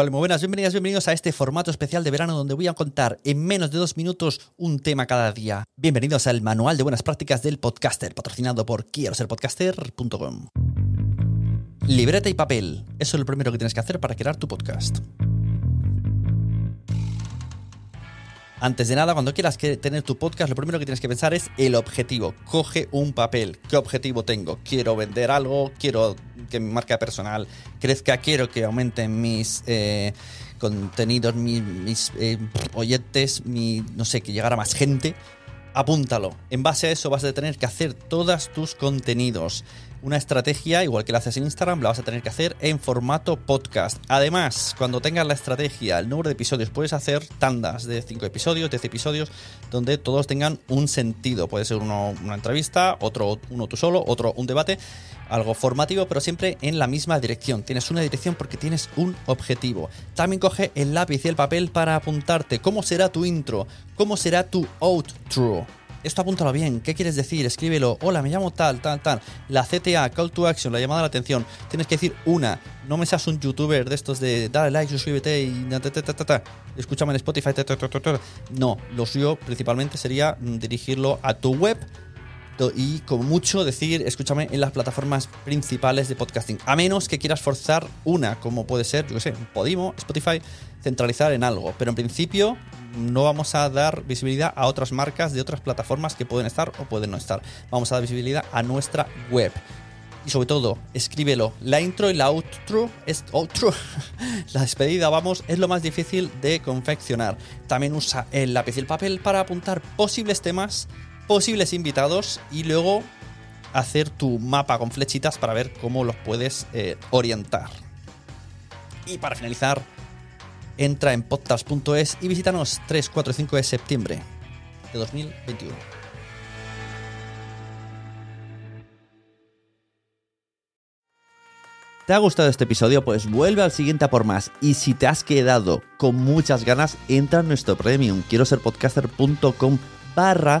Vale, muy buenas, bienvenidas, bienvenidos a este formato especial de verano donde voy a contar en menos de dos minutos un tema cada día. Bienvenidos al Manual de Buenas Prácticas del Podcaster, patrocinado por quiero ser podcaster.com. Libreta y papel, eso es lo primero que tienes que hacer para crear tu podcast. Antes de nada, cuando quieras tener tu podcast, lo primero que tienes que pensar es el objetivo. Coge un papel. ¿Qué objetivo tengo? Quiero vender algo, quiero que mi marca personal crezca, quiero que aumenten mis eh, contenidos, mis, mis, eh, oyentes, mi, no sé, que llegara más gente. Apúntalo. En base a eso vas a tener que hacer todos tus contenidos. Una estrategia, igual que la haces en Instagram, la vas a tener que hacer en formato podcast. Además, cuando tengas la estrategia, el número de episodios, puedes hacer tandas de 5 episodios, 10 episodios, donde todos tengan un sentido. Puede ser una entrevista, otro uno tú solo, otro un debate, algo formativo, pero siempre en la misma dirección. Tienes una dirección porque tienes un objetivo. También coge el lápiz y el papel para apuntarte. ¿Cómo será tu intro? ¿Cómo será tu outro? Esto apúntalo bien. ¿Qué quieres decir? Escríbelo. Hola, me llamo tal, tal, tal. La CTA, Call to Action, la llamada a la atención. Tienes que decir una. No me seas un youtuber de estos de dale like, suscríbete y escúchame en Spotify. No, lo suyo principalmente sería mm, dirigirlo a tu web y como mucho decir, escúchame en las plataformas principales de podcasting. A menos que quieras forzar una, como puede ser, yo qué sé, Podimo, Spotify, centralizar en algo. Pero en principio no vamos a dar visibilidad a otras marcas de otras plataformas que pueden estar o pueden no estar. Vamos a dar visibilidad a nuestra web. Y sobre todo, escríbelo. La intro y la outro, es outro, la despedida, vamos, es lo más difícil de confeccionar. También usa el lápiz y el papel para apuntar posibles temas posibles invitados y luego hacer tu mapa con flechitas para ver cómo los puedes eh, orientar. Y para finalizar, entra en podcast.es y visítanos 3, 4 y 5 de septiembre de 2021. ¿Te ha gustado este episodio? Pues vuelve al siguiente a por más. Y si te has quedado con muchas ganas, entra en nuestro premium. Quiero ser podcaster.com barra